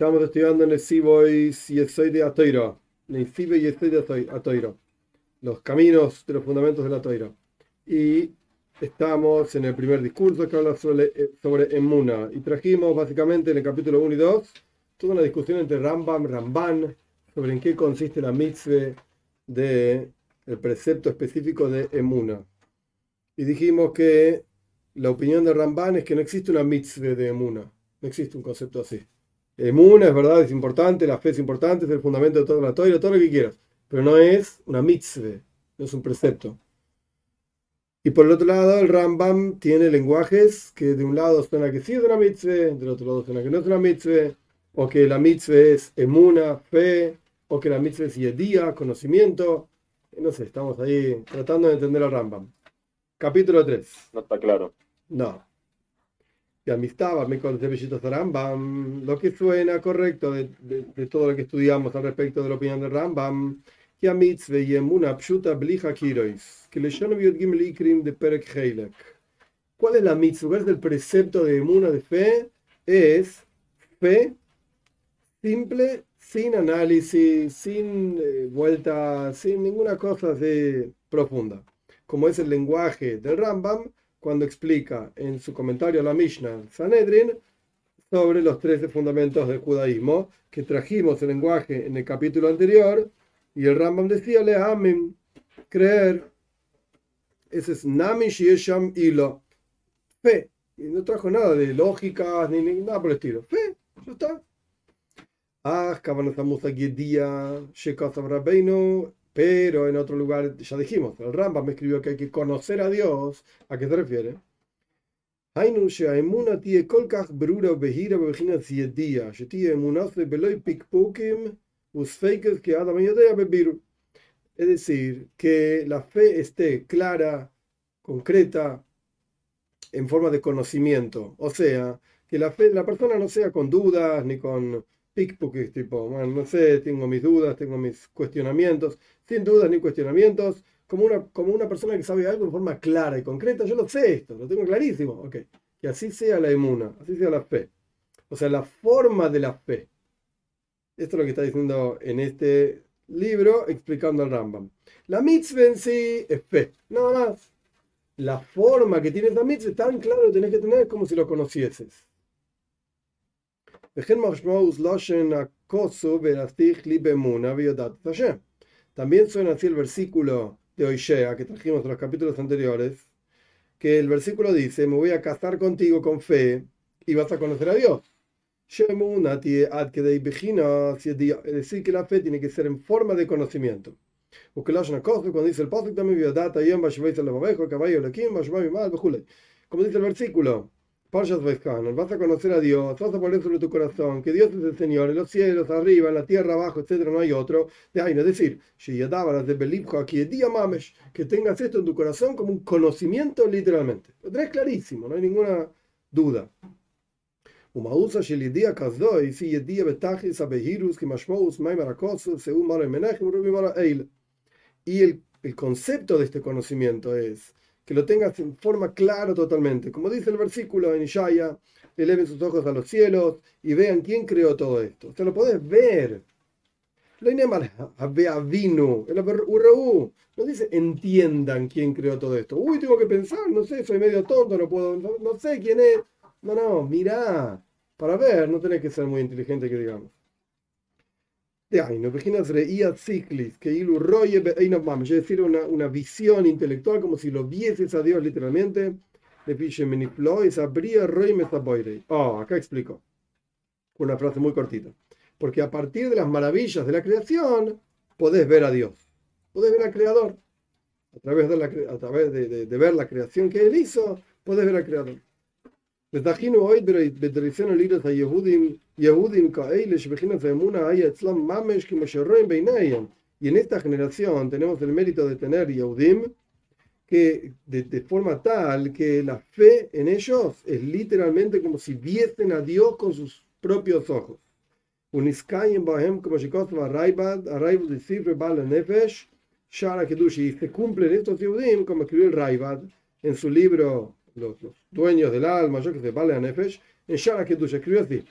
Estamos estudiando en el Sibois y soy de Atoiro. En Sibo y estoy de Atoiro. Los caminos de los fundamentos de la Atoiro. Y estamos en el primer discurso que habla sobre, eh, sobre Emuna. Y trajimos básicamente en el capítulo 1 y 2 toda una discusión entre Rambam Ramban sobre en qué consiste la mitzvah de el precepto específico de Emuna. Y dijimos que la opinión de Ramban es que no existe una mitzvah de Emuna. No existe un concepto así. Emuna es verdad, es importante, la fe es importante, es el fundamento de toda la Torah, todo lo que quieras. Pero no es una mitzvah, no es un precepto. Y por el otro lado, el Rambam tiene lenguajes que de un lado suena que sí es una mitzvah, del otro lado suena que no es una mitzvah, o que la mitzvah es emuna, fe, o que la mitzvah es yedía, conocimiento. No sé, estamos ahí tratando de entender al Rambam. Capítulo 3. No está claro. No. Y amistad, me Rambam, lo que suena correcto de, de, todo lo que estudiamos al respecto de la opinión de Rambam, de. ¿Cuál es la mitzvah? ¿Cuál es el precepto de emuna de fe? Es fe simple, sin análisis, sin eh, vuelta, sin ninguna cosa así profunda. Como es el lenguaje del Rambam, cuando explica en su comentario a la Mishnah Sanedrin sobre los 13 fundamentos del judaísmo que trajimos el lenguaje en el capítulo anterior y el Rambam decía le amen creer. Ese es namish yesham ilo fe. Y no trajo nada de lógica ni, nada por el estilo. Fe ya está. Ah día pero en otro lugar, ya dijimos, el Rambam me escribió que hay que conocer a Dios. ¿A qué se refiere? Es decir, que la fe esté clara, concreta, en forma de conocimiento. O sea, que la fe la persona no sea con dudas ni con pickpockets, tipo, no sé, tengo mis dudas, tengo mis cuestionamientos, sin dudas ni cuestionamientos, como una, como una persona que sabe algo en forma clara y concreta, yo lo sé esto, lo tengo clarísimo, ok, que así sea la emuna, así sea la fe, o sea, la forma de la fe. Esto es lo que está diciendo en este libro explicando al Rambam. La mitzvah en sí es fe, nada más. La forma que tiene la mitzvah tan claro tenés que tener como si lo conocieses. También suena así el versículo de Oishea que trajimos en los capítulos anteriores, que el versículo dice, me voy a casar contigo con fe y vas a conocer a Dios. Es decir, que la fe tiene que ser en forma de conocimiento. Cuando dice el como dice el versículo, vas a conocer a Dios, vas a poner sobre tu corazón que Dios es el Señor, en los cielos, arriba, en la tierra, abajo, etcétera, no hay otro. De ahí, es decir, que tengas esto en tu corazón como un conocimiento literalmente. Lo tenés clarísimo, no hay ninguna duda. Y el, el concepto de este conocimiento es que lo tengas en forma clara totalmente. Como dice el versículo en Ishaya, eleven sus ojos a los cielos y vean quién creó todo esto. O sea, lo podés ver. No dice entiendan quién creó todo esto. Uy, tengo que pensar, no sé, soy medio tonto, no puedo, no, sé quién es. No, no, mirá. Para ver, no tenés que ser muy inteligente que digamos que es decir, una, una visión intelectual como si lo vieses a Dios literalmente. Oh, acá explico. Una frase muy cortita. Porque a partir de las maravillas de la creación, podés ver a Dios. Podés ver al Creador. A través de, la, a través de, de ver la creación que Él hizo, podés ver al Creador. Y en esta generación tenemos el mérito de tener Yehudim que de, forma tal que la fe en ellos es literalmente como si viesen a Dios con sus propios ojos. Y se cumplen estos Yehudim como escribió el Raibad en su libro los, dueños del alma, yo que sé, vale a Nefesh, en Shara Kedusha escribió así: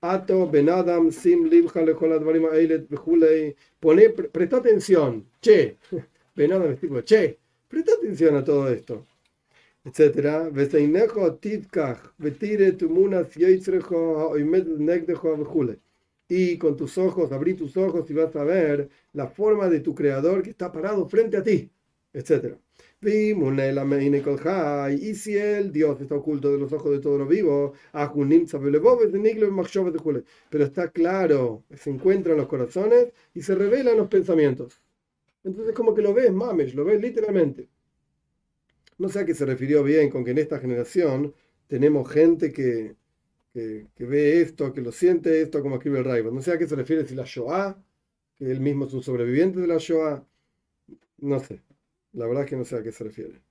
Ato, Benadam, Sim, Libja, Lejoladvarim, Eilet, Bejulei. Pone, presta atención. Che, Benadam es tipo, che, presta atención a todo esto. Etcétera. Veseinejo, Tivkach, Betire, Tumunas, Yoitzrejo, Oimed, Negdejo, Bejulei y con tus ojos, abrí tus ojos y vas a ver la forma de tu creador que está parado frente a ti, etc. Y si el Dios está oculto de los ojos de todo lo vivo, pero está claro, se encuentra en los corazones y se revela en los pensamientos. Entonces como que lo ves, mames, lo ves literalmente. No sé a qué se refirió bien con que en esta generación tenemos gente que, que, ve esto, que lo siente esto, como escribe el Raiva. No sé a qué se refiere si la Shoah, que él mismo es un sobreviviente de la Shoah. No sé. La verdad es que no sé a qué se refiere.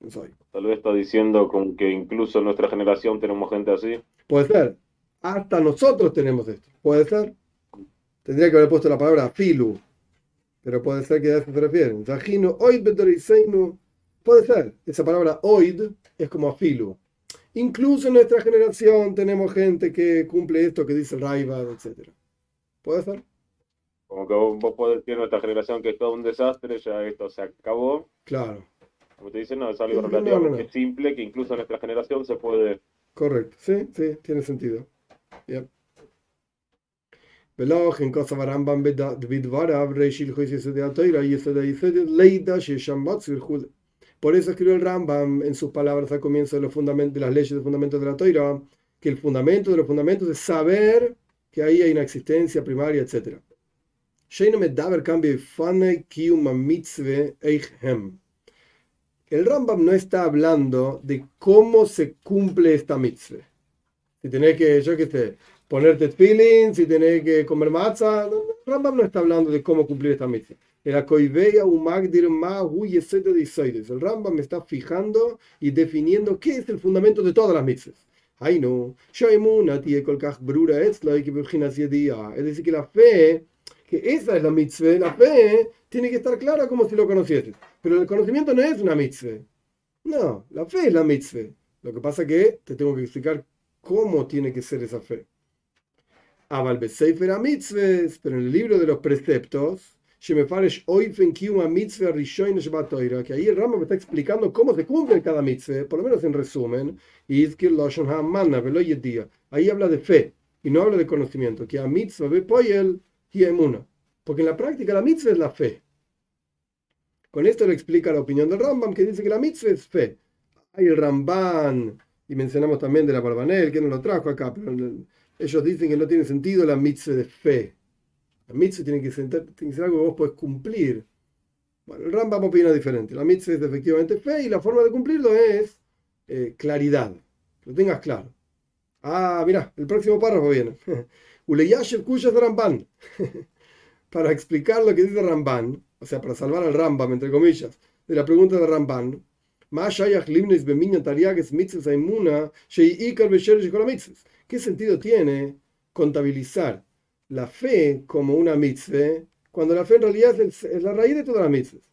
No sé. Tal vez está diciendo como que incluso en nuestra generación tenemos gente así. Puede ser. Hasta nosotros tenemos esto. Puede ser. Tendría que haber puesto la palabra filu. Pero puede ser que a eso se refiere. Puede ser. Esa palabra oid es como filu. Incluso en nuestra generación tenemos gente que cumple esto que dice el Raibad, etc. ¿Puede ser? Como que vos, podés decir nuestra generación que es todo un desastre, ya esto se acabó. Claro. Como te dicen, no, es algo relativamente no, simple que incluso en nuestra generación se puede. Correcto, sí, sí, tiene sentido. Bien. En cosa barambam bidvara, reishil juicio de altoira, y eso de leida, sheshambatz, virjul. Por eso escribió el Rambam en sus palabras al comienzo de, los fundamentos, de las leyes de fundamentos de la Toira, que el fundamento de los fundamentos es saber que ahí hay una existencia primaria, etc. El Rambam no está hablando de cómo se cumple esta mitzvah. Si tenés que, yo qué sé, ponerte feeling, si tenés que comer matzah. El Rambam no está hablando de cómo cumplir esta mitzvah. El Rambam me está fijando y definiendo qué es el fundamento de todas las mitzvahs. Es decir, que la fe, que esa es la mitzvah, la fe tiene que estar clara como si lo conocieses. Pero el conocimiento no es una mitzvah. No, la fe es la mitzvah. Lo que pasa es que te tengo que explicar cómo tiene que ser esa fe. Aval a mitzvahs, pero en el libro de los preceptos, que ahí el Rambam está explicando cómo se cumple cada mitzvah, por lo menos en resumen, y ahí habla de fe y no habla de conocimiento, que a mitzvah porque en la práctica la mitzvah es la fe. Con esto le explica la opinión del Rambam, que dice que la mitzvah es fe. Hay el Ramban, y mencionamos también de la Barbanel, que no lo trajo acá, pero ellos dicen que no tiene sentido la mitzvah de fe la mitzvah tiene que, ser, algo que vos podés cumplir. Bueno, el Rambam opina diferente. La mitzvah es efectivamente fe y la forma de cumplirlo es eh, claridad. Que lo tengas claro. Ah, mira, el próximo párrafo viene. Uleyashev Kuyas Ramban. para explicar lo que dice Ramban, o sea, para salvar al Rambam, entre comillas, de la pregunta de Ramban. ¿Qué sentido tiene contabilizar la fe como una mitzvah, cuando la fe en realidad es, la raíz de todas las mitzvahs.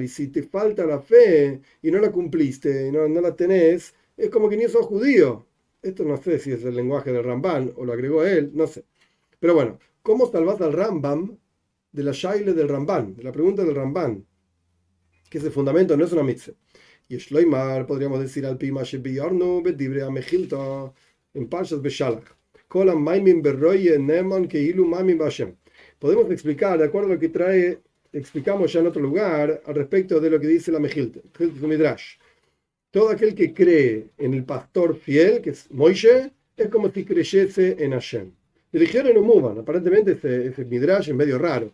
Y si te falta la fe y no la cumpliste, y no, no la tenés, es como que ni sos judío. Esto no sé si es el lenguaje del Ramban o lo agregó él, no sé. Pero bueno, ¿cómo salvas al Rambam de la shaile del Ramban, de la pregunta del Ramban? Que ese fundamento no es una mitzvah. Y Shloimar, podríamos decir al Pima Shebiarnu, Bedibre Amechilta, en Parshas Beshalach. Kolam Maimin Berroye Nemon Keilu Maimin Bashem. Podemos explicar, de acuerdo a lo que trae, explicamos ya en otro lugar, al respecto de lo que dice la Mejilta, Midrash. Todo aquel que cree en el pastor fiel, que es Moishe, es como si creyese en Hashem. Le dijeron en Muban, aparentemente ese, ese Midrash es medio raro.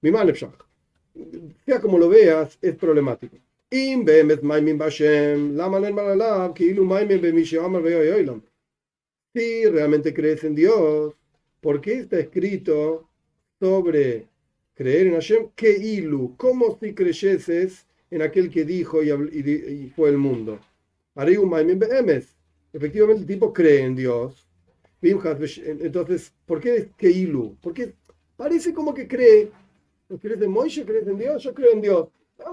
Mi Sea como lo veas, es problemático. Si realmente crees en Dios, ¿por qué está escrito sobre creer en Hashem? Que ilu, como si creyeses en aquel que dijo y, fue el mundo. Efectivamente, el tipo cree en Dios. Entonces, ¿por qué es que ilu? Porque parece como que cree. ¿Crees en Moisés? ¿Crees en Dios? Yo creo en Dios. Ah,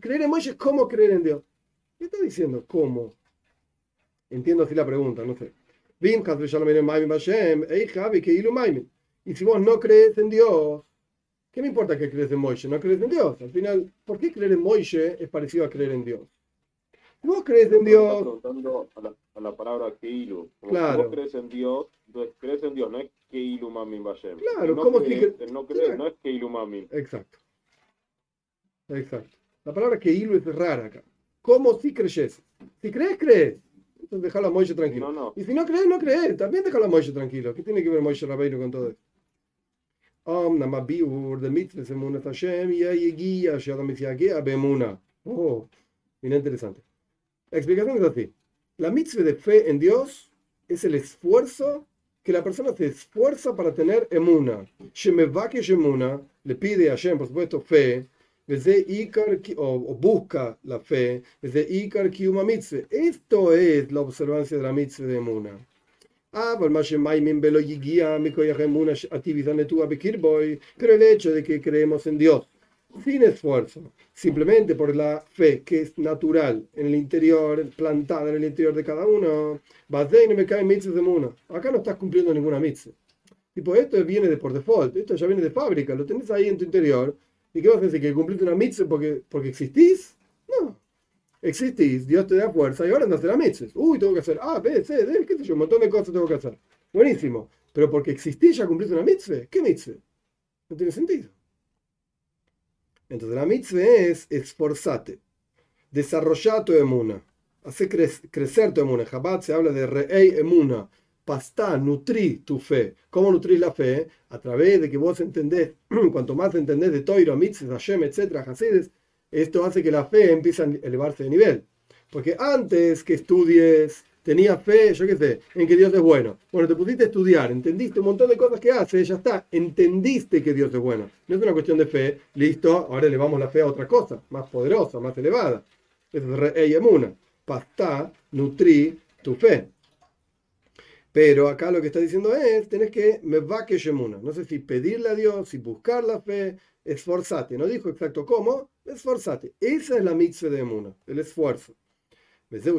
creer en Moisés es como creer en Dios. ¿Qué está diciendo? ¿Cómo? Entiendo así la pregunta, no sé. Y si vos no crees en Dios, ¿qué me importa que crees en Moishe? No crees en Dios. Al final, ¿por qué creer en Moishe es parecido a creer en Dios? Vos crees en Dios. preguntando a la, a la palabra Keilu. Claro. Si vos crees en Dios, entonces crees en Dios, no es Keilu Mamin Bashem. Claro, no ¿cómo crees, no, crees, Claro. no es Keilu Mamin. Exacto. Exacto. La palabra Keilu es rara acá. ¿Cómo si creyes? Si crees, crees. Entonces déjalo a Moishe tranquilo. No, no. Y si no crees, no crees. También déjalo a Moishe tranquilo. ¿Qué tiene que ver Moishe Rabbeinu con todo esto? Om nama biur de mitzvah emuna Hashem ya yegia shadam yagea beemuna. Oh, mira interesante. La explicación es así. La mitzvah de fe en Dios es el esfuerzo que la persona se esfuerza para tener emuna. Shemevake emuna le pide a Hashem, por supuesto, fe. Desde Icar, o busca la fe, desde Icar Kiuma Mitzvah. Esto es la observancia de la mitzvah de Emuna. Pero el hecho de que creemos en Dios sin esfuerzo, simplemente por la fe que es natural en el interior, plantada en el interior de cada uno. Acá no estás cumpliendo ninguna mitzvah. Tipo, esto viene de por default, esto ya viene de fábrica, lo tenés ahí en tu interior. ¿Y qué vas a decir? ¿Que cumpliste una mitzvah porque, porque existís? No. Existís, Dios te da fuerza y ahora andas a la mitzvah. Uy, tengo que hacer A, B, C, D, qué sé yo, un montón de cosas tengo que hacer. Buenísimo. Pero porque existís ya cumpliste una mitzvah. ¿Qué mitzvah? No tiene sentido. Entonces la mitzvah es esforzate, desarrollar tu emuna, hacer cre- crecer tu emuna. En Chabad se habla de re'ei emuna, pastá, nutrí tu fe. ¿Cómo nutrís la fe? A través de que vos entendés, cuanto más entendés de Toiro, mitzvah, Hashem, etc., Hasides, esto hace que la fe empiece a elevarse de nivel. Porque antes que estudies, tenías fe, yo qué sé, en que Dios es bueno. Bueno, te pusiste a estudiar, entendiste un montón de cosas que hace, ya está, entendiste que Dios es bueno. No es una cuestión de fe, listo, ahora elevamos la fe a otra cosa, más poderosa, más elevada. Eso es rey emuna. Pastá, nutrí tu fe. Pero acá lo que está diciendo es, tenés que me va que. No sé si pedirle a Dios, si buscar la fe, esforzate. No dijo exacto cómo, esforzate. Esa es la mitzvah de Emuna, el esfuerzo. Por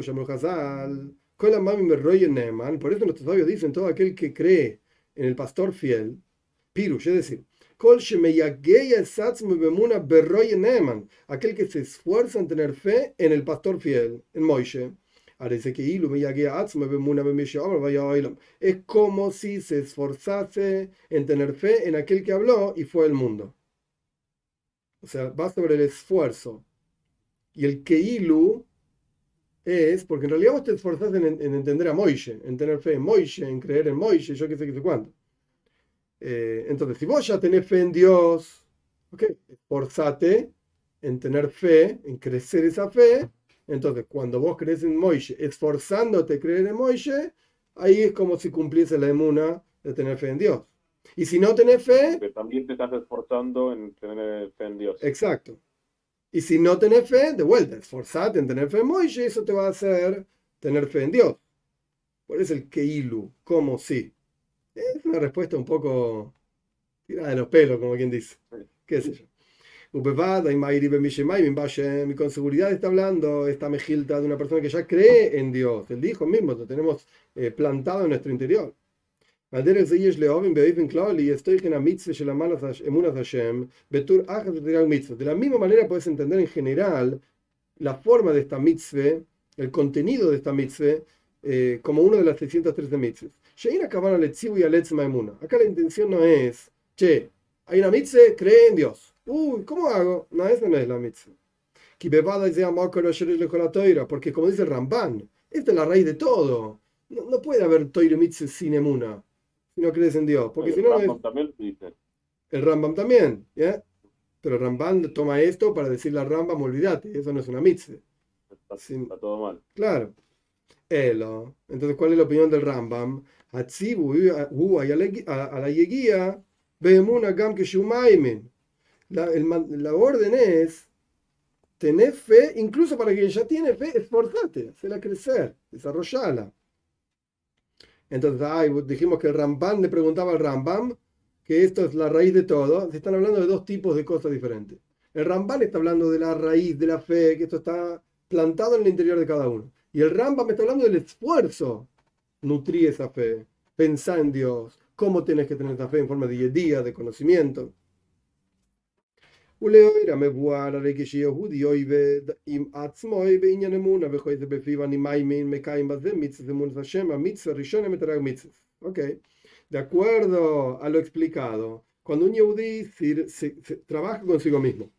eso nuestros sabios dicen, todo aquel que cree en el pastor fiel, pirush, es decir, aquel que se esfuerza en tener fe en el pastor fiel, en Moishe. Es como si se esforzase en tener fe en aquel que habló y fue el mundo. O sea, va sobre el esfuerzo. Y el Keilu es, porque en realidad vos te esforzás en, en entender a Moishe, en tener fe en Moishe, en creer en Moishe, yo qué sé qué sé cuánto. Eh, entonces, si vos ya tenés fe en Dios, ok, esforzate en tener fe, en crecer esa fe, entonces cuando vos crees en Moishe, esforzándote a creer en Moishe, ahí es como si cumpliese la emuna de tener fe en Dios. Y si no tenés fe, también te estás esforzando en tener fe en Dios. Exacto. Y si no tenés fe, de vuelta, esforzate en tener fe en Moishe, eso te va a hacer tener fe en Dios. ¿Cuál es el Keilu? ¿Cómo sí? Es una respuesta un poco tirada de los pelos, como quien dice. ¿Qué sé yo? Y con seguridad está hablando esta mejilta de una persona que ya cree en Dios. Él dijo mismo, lo tenemos eh, plantado en nuestro interior. De la misma manera puedes entender en general la forma de esta mitzvah, el contenido de esta mitzvah, eh, como una de las 613 mitzvahs. Acá la intención no es, che, hay una mitzvah, cree en Dios. Uy, ¿cómo hago? No, esa no es la mitzvah. Porque como dice el Ramban, esta es la raíz de todo. No, no puede haber toiro mitzvah sin emuna si no crees en Dios. Porque El si no, es- Rambam también dice. el Rambam también, ¿ya? Pero el Rambam toma esto para decirle al Rambam, olvídate, eso no es una mitzvah. Está, todo mal. Claro. Elo. Entonces, ¿cuál es la opinión del Rambam? A la el la orden es tener fe, incluso para quien ya tiene fe, esforzate, hacerla crecer, desarrollala. Entonces, dijimos que el Rambam le preguntaba al Rambam que esto es la raíz de todo. Se están hablando de dos tipos de cosas diferentes. El Rambam está hablando de la raíz de la fe, que esto está plantado en el interior de cada uno. Y el Rambam está hablando del esfuerzo. Nutrir esa fe, pensar en Dios, cómo tienes que tener esa fe en forma de día, de conocimiento. ולאויר המבואר הרי כשיהודי אויבד עם עצמו בעניין אמונה וכל זה בפיו אני מאמין מקיים בזה מצווה אמונת השם המצווה הראשונה מתרג מצווה. אוקיי. De acuerdo a lo explicado, cuando un yehudí se, se, se, trabaja consigo mismo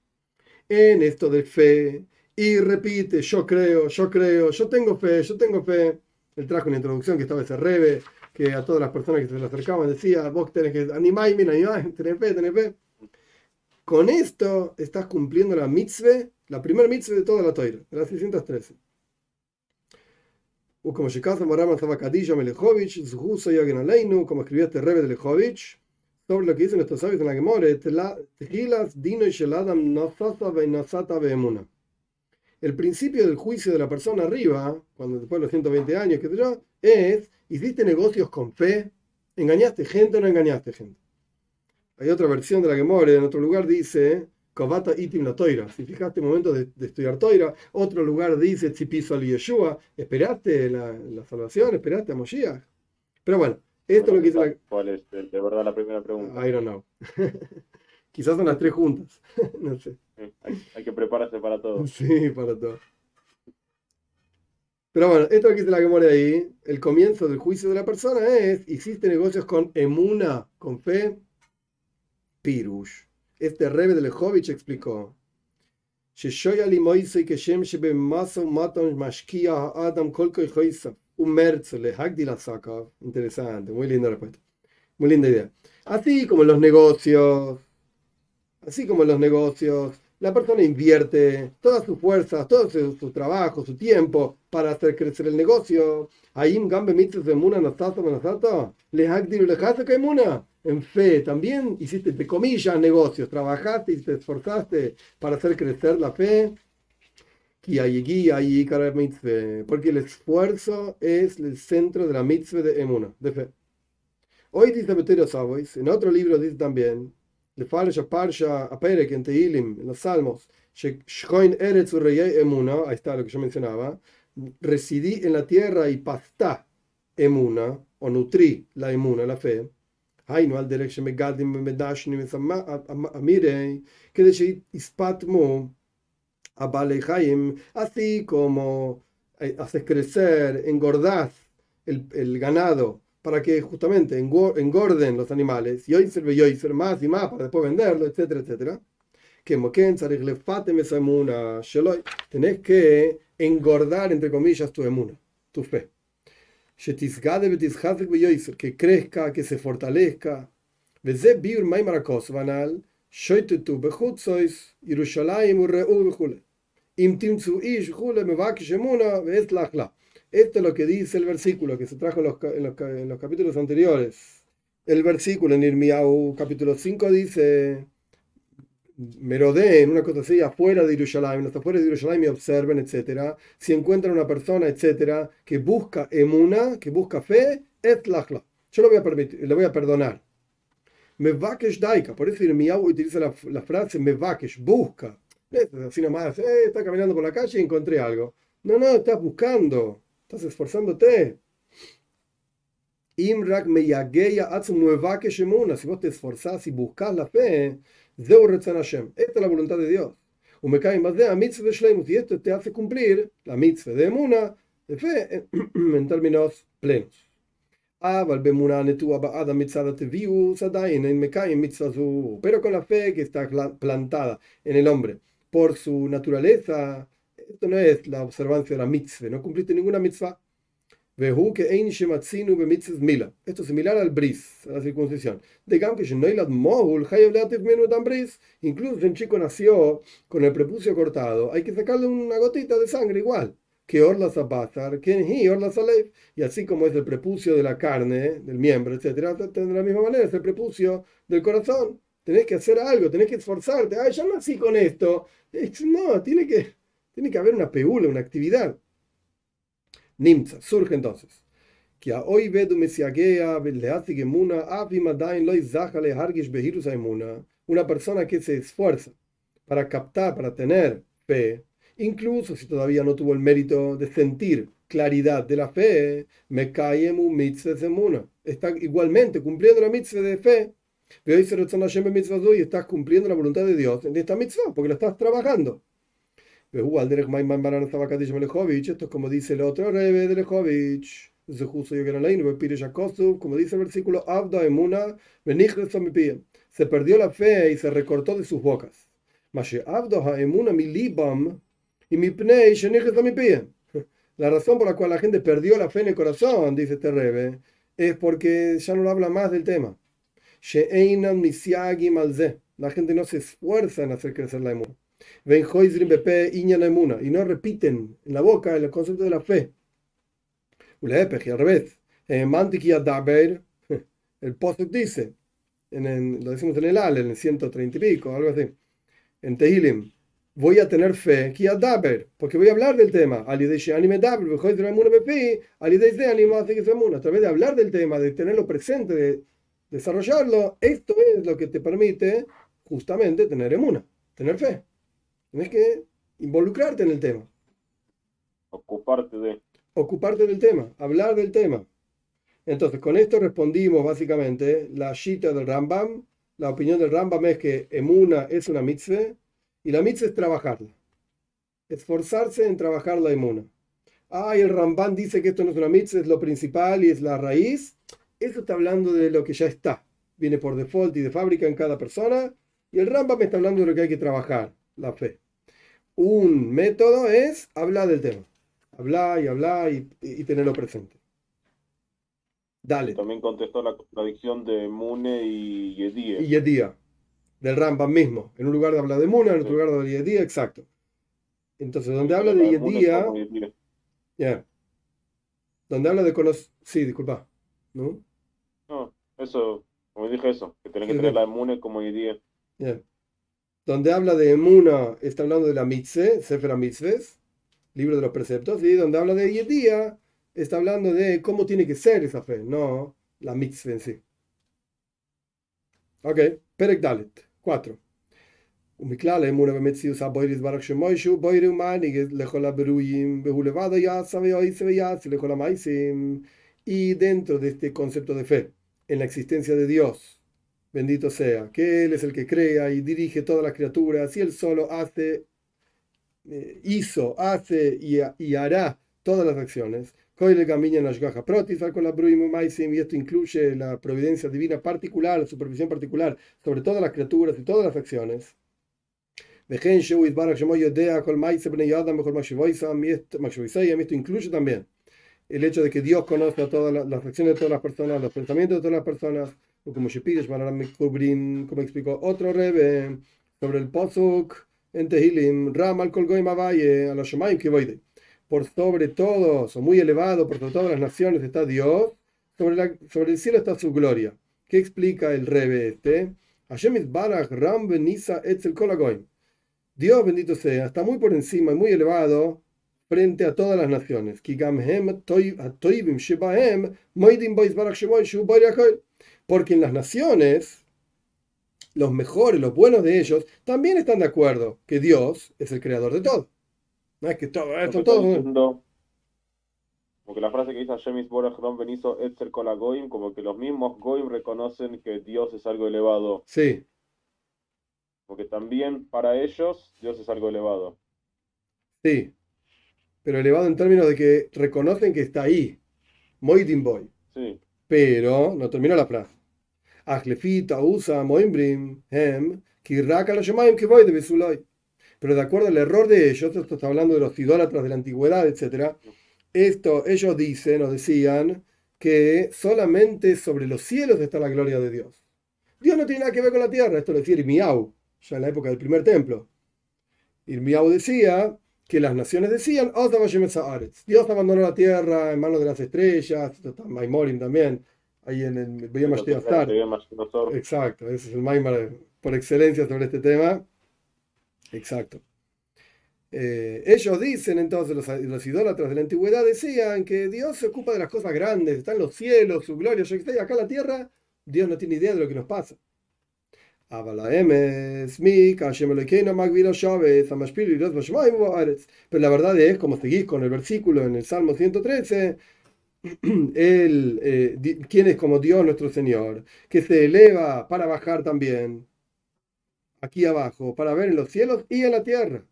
en esto de fe y repite, yo creo, yo creo, yo tengo fe, yo tengo fe, él trajo una introducción que estaba ese rebe, que a todas las personas que se le acercaban decía, vos tenés que animar, animar, tenés fe, tenés fe. Con esto estás cumpliendo la mitzvah, la primera mitzvah de toda la toira, de las 613. como escribió este Rebbe de Lechovich, sobre lo que dicen estos sabios en la Gemore. El principio del juicio de la persona arriba, cuando después de los 120 años, que es, hiciste negocios con fe, engañaste gente o no engañaste gente. Hay otra versión de la Gemore, en otro lugar dice, Kovata itim la toira. Si fijaste momento de, de, estudiar toira, otro lugar dice, Tzipiso al Yeshua. ¿Esperaste la, la, salvación? ¿Esperaste a Moshiach? Pero bueno, esto bueno, es lo que dice la... ¿Cuál es de, de verdad la primera pregunta? I don't know. Quizás son las tres juntas. no sé. Hay, hay, que prepararse para todo. Sí, para todo. Pero bueno, esto que dice la Gemore ahí, el comienzo del juicio de la persona es, hiciste negocios con emuna, con fe, Pirush. Este Rebe de Lejovich explicó. Interesante, muy linda respuesta. Muy linda idea. Así como los negocios, así como los negocios, la persona invierte todas sus fuerzas, todo su, trabajo, su tiempo para hacer crecer el negocio. De en fe también hiciste, entre comillas, negocios, trabajaste y te esforzaste para hacer crecer la fe. Porque el esfuerzo es el centro de la mitzvah de Emuna, de fe. Hoy dice Betero Savois, en otro libro dice también, le Farsha Parsha Aperek en Teilim, en los Salmos, Eretz Emuna, ahí está lo que yo mencionaba, residí en la tierra y pastá Emuna, o nutrí la Emuna, la fe. היינו על דרך שמגדלים ומדשנים את המירי, כדי שיספטמו הבעלי חיים, así como haces crecer, engordás el, el ganado para que justamente engorden los animales, y hoy sirve y sirve más y más para después venderlo, etcétera, etcétera. Que emuna, tenés que engordar, entre comillas, tu emuna, tu fe que crezca, que se fortalezca. Esto es lo que dice el versículo que se trajo en los, en los, en los capítulos anteriores. El versículo en Irmiau capítulo 5 dice merodeen, una cosa así, afuera de Jerusalén, los afuera de Jerusalén y observen, etcétera, si encuentran una persona, etcétera, que busca emuna, que busca fe, et lachla. Yo lo voy a permitir, le voy a perdonar. Me vakesh daika, por eso Irmiyahu utiliza la, la, frase me vakesh, busca. Así nomás, eh, está caminando por la calle y encontré algo. No, no, estás buscando, estás esforzándote. Imrak. Si vos te esforzás y buscas la fe, esta es la voluntad de Dios. Y esto te hace cumplir la mitzvah de emuna, de fe, en términos plenos. Pero con la fe que está plantada en el hombre por su naturaleza, esto no es la observancia de la mitzvah, no cumpliste ninguna mitzvah. Esto es similar al bris, a la circuncisión. Incluso si un chico nació con el prepucio cortado, hay que sacarle una gotita de sangre igual. Que orla zapazar, que orla Y así como es el prepucio de la carne, del miembro, etc. De la misma manera es el prepucio del corazón. Tenés que hacer algo, tenés que esforzarte. Ay, yo nací con esto. No, tiene que, tiene que haber una peula, una actividad. Nimza, surge entonces. Que a hoy vedu mesiagea gemuna avimadain loy zahale hargish behirus emuna. Una persona que se esfuerza para captar, para tener fe, incluso si todavía no tuvo el mérito de sentir claridad de la fe, me cae mitzvah de Está igualmente cumpliendo la mitzvah de fe. Y estás cumpliendo la voluntad de Dios en esta mitzvah, porque la estás trabajando. Esto es como dice el otro Rebe de Lechovich. Como dice el versículo, se perdió la fe y se recortó de sus bocas. La razón por la cual la gente perdió la fe en el corazón, dice este Rebe, es porque ya no habla más del tema. La gente no se esfuerza en hacer crecer la emuna. Y no repiten en la boca el concepto de la fe. Y al revés. El post dice, en lo decimos en el AL, en el 130 y pico, algo así. En Tehilim, voy a tener fe, porque voy a hablar del tema. A través de hablar del tema, de tenerlo presente, de desarrollarlo, esto es lo que te permite justamente tener emuna, tener fe. Tienes que involucrarte en el tema. Ocuparte de. Ocuparte del tema, hablar del tema. Entonces, con esto respondimos básicamente la shita del Rambam. La opinión del Rambam es que emuna es una mitzvah y la mitzvah es trabajarla. Esforzarse en trabajar la emuna. Ah, el Rambam dice que esto no es una mitzvah, es lo principal y es la raíz. Eso está hablando de lo que ya está. Viene por default y de fábrica en cada persona. Y el Rambam está hablando de lo que hay que trabajar, la fe. Un método es hablar del tema. Hablar y hablar y tenerlo presente. Dale. También contestó la contradicción de Mune y Yedía. Y Yedía, del Rambam mismo. En un lugar habla de Mune, en otro lugar de Yedía, exacto. Entonces, donde habla de Yedía. Ya. Donde habla de conocer. Sí, disculpa. ¿No? No, eso, como dije eso, que tiene que tener la Mune como Yedía. Ya Donde habla de Emuna, está hablando de la Mitzvah, Sefer Mitzvahs, libro de los preceptos, y donde habla de Yedía está hablando de cómo tiene que ser esa fe, no la mitzvah en sí. Ok, Perek Dalet, 4. ומכלל האמונה במציאות הבוירי יתברך שמו שהוא בוירי ומנהיג לכל הברואים והוא לבד יעשה ויועץ ויעץ לכל המעשים y dentro de este concepto de fe en la existencia de Dios bendito sea que Él es el que crea y dirige todas las criaturas y Él solo hace eh, hizo, hace y, y hará todas las acciones y esto incluye la providencia divina particular, la supervisión particular sobre todas las criaturas y todas las acciones. Esto incluye también el hecho de que Dios conoce a todas las acciones de todas las personas, los pensamientos de todas las personas, como como explicó otro Rebe sobre el Posuk en Tehilim, Ram al Kolgoim Avaye, a los Kivoide por sobre todos, o muy elevado, por sobre todas las naciones está Dios, sobre, la, sobre el cielo está su gloria. ¿Qué explica el Rebe este? Dios bendito sea, está muy por encima y muy elevado frente a todas las naciones. Porque en las naciones, los mejores, los buenos de ellos, también están de acuerdo que Dios es el creador de todo. No es que todo esto, todo. Porque la frase que dice Shemis Borachron Benizo Etzer Goim, como que los mismos Goim reconocen que Dios es algo elevado. Sí. Porque también para ellos Dios es algo elevado. Sí. Pero elevado en términos de que reconocen que está ahí. Moidin Boy. Sí. Pero, no termina la frase. Pero de acuerdo al error de ellos, esto está hablando de los idólatras de la antigüedad, etc., esto, ellos dicen o decían que solamente sobre los cielos está la gloria de Dios. Dios no tiene nada que ver con la tierra, esto lo decía Irmiau, ya en la época del primer templo. Irmiau decía que las naciones decían, Dios abandonó la tierra en manos de las estrellas, Maimorim también, ahí en el Exacto, ese es el Maimar por excelencia sobre este tema. Exacto. Eh, ellos dicen entonces, los, idólatras de la antigüedad decían que Dios se ocupa de las cosas grandes, están los cielos, su gloria, yo estoy acá en la tierra, Dios no tiene idea de lo que nos pasa. Pero la verdad es, como seguís con el versículo en el Salmo 113, él, eh, ¿quién es como Dios nuestro Señor? Que se eleva para bajar también aquí abajo, para ver en los cielos y en la tierra.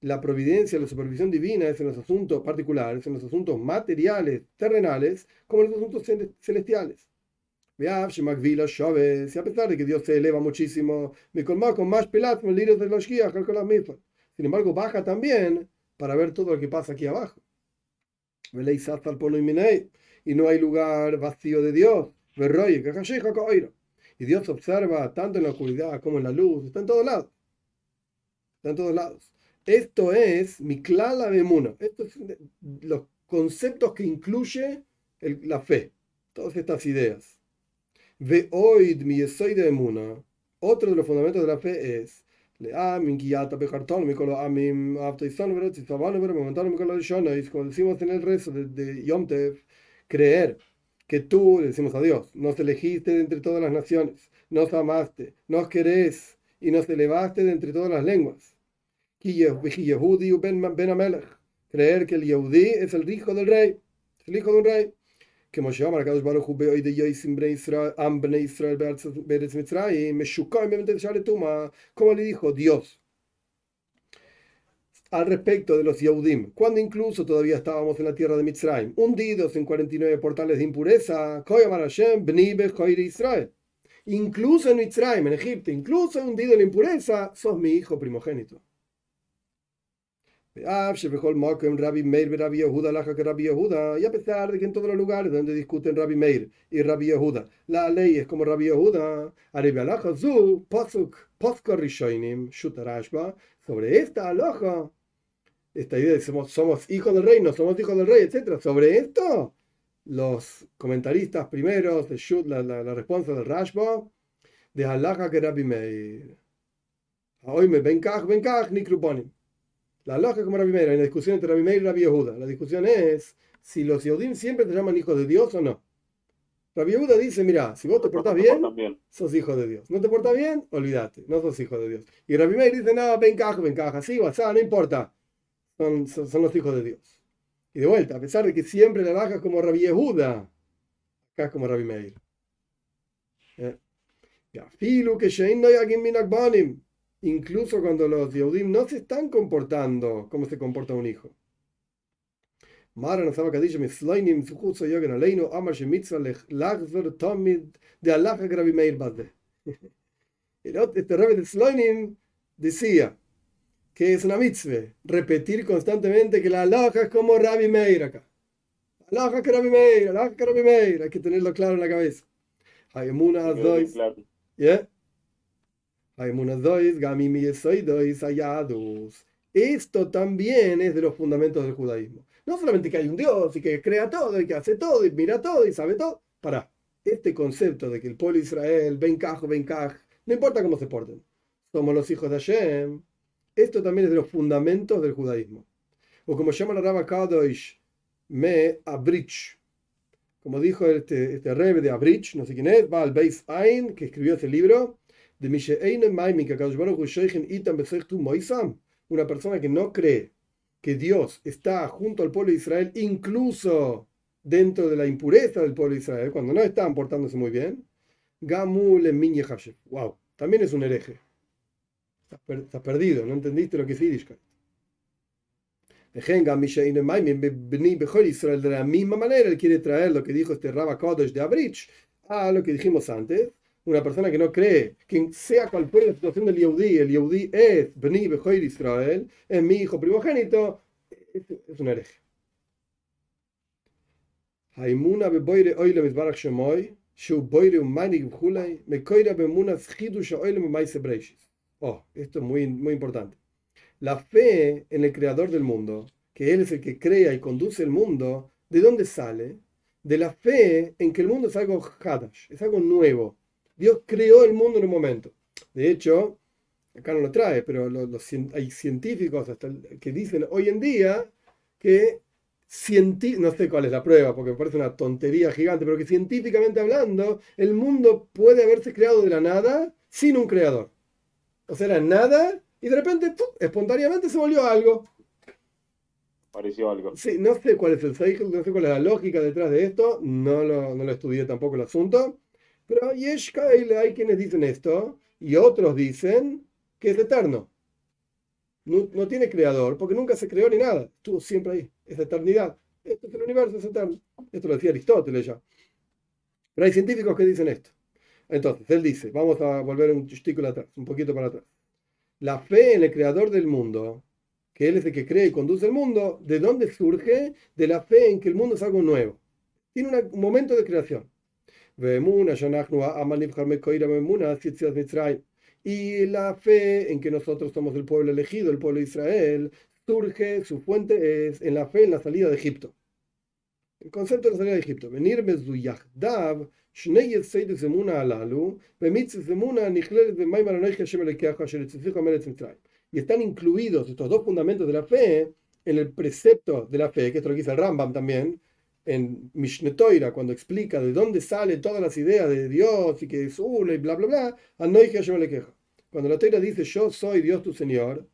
La providencia, la supervisión divina es en los asuntos particulares, en los asuntos materiales, terrenales, como en los asuntos celestiales. Y a pesar de que Dios se eleva muchísimo, me colma con más pelat, de los Sin embargo, baja también para ver todo lo que pasa aquí abajo. Y no hay lugar vacío de Dios. Y Dios observa tanto en la oscuridad como en la luz, está en todos lados. Está en todos lados. Esto es mi clara memuna. Estos son los conceptos que incluye la fe. Todas estas ideas. Ve hoy mi soy de emuna. Otro de los fundamentos de la fe es como decimos en el rezo de, de Yom Tev, creer que tú, le decimos a Dios, nos elegiste de entre todas las naciones, nos amaste, nos querés y nos elevaste de entre todas las lenguas. Creer que el Yehudi es el hijo del rey, el hijo de un rey. Que como le dijo Dios al respecto de los Yehudim, cuando incluso todavía estábamos en la tierra de Mitzrayim, hundidos en 49 portales de impureza, Israel. Incluso en Mitzrayim, en Egipto, incluso hundido en la impureza, sos mi hijo primogénito. Y a pesar de que en todos los lugares donde discuten Rabbi Meir y Rabbi Yehuda, la ley es como Rabbi Yehuda, sobre esta aloja, esta idea de somos, somos hijos del rey, no somos hijos del rey, etc. Sobre esto, los comentaristas primeros de Shut, la, la, la respuesta del Rashba, de Halacha que Rabbi Meir. Hoy me ven ni kruponim. La halacha como Rabbi Meir, hay una discusión entre Rabbi Meir y Rabbi Yehuda. La discusión es si los Yehudim siempre te llaman hijos de Dios o no. Rabbi Yehuda dice, mira, si vos te portás bien, sos hijo de Dios. No te portás bien, olvídate, no sos hijo de Dios. Y Rabbi Meir dice, no, ven caja, ven caja, sí, no importa. Son, son, los hijos de Dios. Y de vuelta, a pesar de que siempre la baja es como Rabbi Yehuda, acá es como Rabbi Meir. ¿Eh? Incluso cuando los Yehudim no se están comportando como se comporta un hijo. Meir Badde. Este Rebbe de Slainim decía que es una mitzvah repetir constantemente que la alaja es como Rabbi Meir acá. Alaja que Rabbi Meir, alaja que Rabbi Meir, hay que tenerlo claro en la cabeza. Hay una dois. ¿Yeah? Hay una dois, gami mi soy dois, ayados. Esto también es de los fundamentos del judaísmo. No solamente que hay un Dios y que crea todo y que hace todo y mira todo y sabe todo. Para, este concepto de que el pueblo de Israel, ven cajo, ven caj, no importa cómo se porten, somos los hijos de Hashem. Esto también es de los fundamentos del judaísmo. O como llama la Raba Kadosh, me abrich. Como dijo este, este rebe de Abrich, no sé quién es, Baal Beis Ein, que escribió ese libro, de una persona que no cree que Dios está junto al pueblo de Israel, incluso dentro de la impureza del pueblo de Israel, cuando no están portándose muy bien, Gamul Wow, también es un hereje. Estás, perdido, no entendiste lo que es Yiddishkeit. De la misma manera, él quiere traer lo que dijo este Rabba Kodesh de Abrich a lo que dijimos antes. Una persona que no cree que sea cual fuera la situación del Yehudi, el Yehudi es Bni Bejoir Israel, es mi hijo primogénito, es, es un hereje. Haimuna beboire oile misbarach shemoy, shu boire un manig bchulei, me koira bemunas chidush oile maise breishis. Oh, esto es muy, muy importante. La fe en el creador del mundo, que él es el que crea y conduce el mundo, ¿de dónde sale? De la fe en que el mundo es algo hadash, es algo nuevo. Dios creó el mundo en un momento. De hecho, acá no lo trae, pero los, hay científicos hasta que dicen hoy en día que no sé cuál es la prueba, porque me parece una tontería gigante, pero que científicamente hablando, el mundo puede haberse creado de la nada sin un creador. O sea, era nada y de repente, espontáneamente se volvió algo. Pareció algo. Sí, no sé cuál es el no sé cuál es la lógica detrás de esto, no lo, no lo estudié tampoco el asunto, pero hay quienes dicen esto y otros dicen que es eterno. No, tiene creador, porque nunca se creó ni nada, estuvo siempre ahí, es eternidad. Esto es el universo, es eterno. Esto lo decía Aristóteles ya. Pero hay científicos que dicen esto. Entonces, él dice, vamos a volver un chistículo atrás, un poquito para atrás. La fe en el creador del mundo, que él es el que cree y conduce el mundo, ¿de dónde surge? De la fe en que el mundo es algo nuevo. Tiene un momento de creación. Y la fe en que nosotros somos el pueblo elegido, el pueblo de Israel, surge, su fuente es en la fe en la salida de Egipto. El concepto de la salida de Egipto. Venir y están incluidos estos dos fundamentos de la fe en el precepto de la fe, que esto lo dice el Rambam también, en Mishnetoira, cuando explica de dónde salen todas las ideas de Dios y que es uno y bla, bla, bla, Cuando la Torah dice yo soy Dios tu Señor,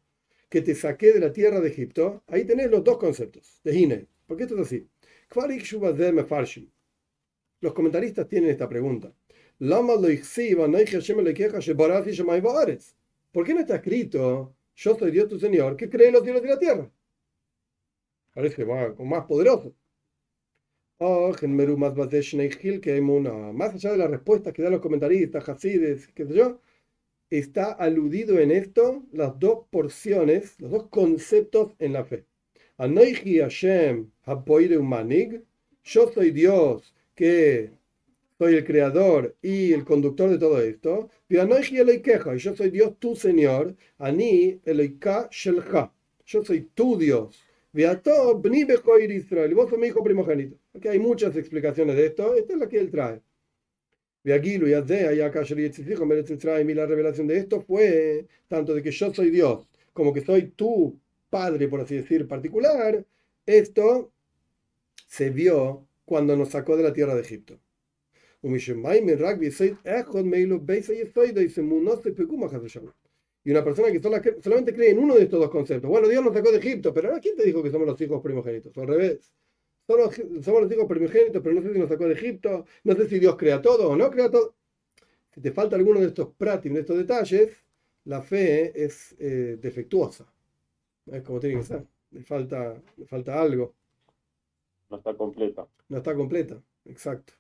que te saqué de la tierra de Egipto, ahí tenés los dos conceptos de Hine. porque esto es así? Los comentaristas tienen esta pregunta. ¿Por qué no está escrito yo soy Dios tu Señor que cree en los cielos y la tierra? Parece más, más poderoso. Más allá de las respuestas que dan los comentaristas, Hasides, qué sé yo, está aludido en esto las dos porciones, los dos conceptos en la fe. Hashem yo soy Dios que soy el creador y el conductor de todo esto. Y yo soy Dios tu Señor, Ani Shelcha. Yo soy tu Dios. Y vos sos mi hijo primogénito. Aquí hay muchas explicaciones de esto. Esta es la que él trae. Y la revelación de esto fue tanto de que yo soy Dios como que soy tu padre, por así decir, particular. Esto se vio cuando nos sacó de la tierra de Egipto. Y una persona que solamente cree en uno de estos dos conceptos. Bueno, Dios nos sacó de Egipto, pero ahora ¿quién te dijo que somos los hijos primogénitos? al revés. Somos, somos los hijos primogénitos, pero no sé si nos sacó de Egipto, no sé si Dios crea todo o no crea todo. Si te falta alguno de estos prácticos, de estos detalles, la fe es eh, defectuosa. Es como tiene que ser. Le falta, le falta algo. No está completa. No está completa, exacto.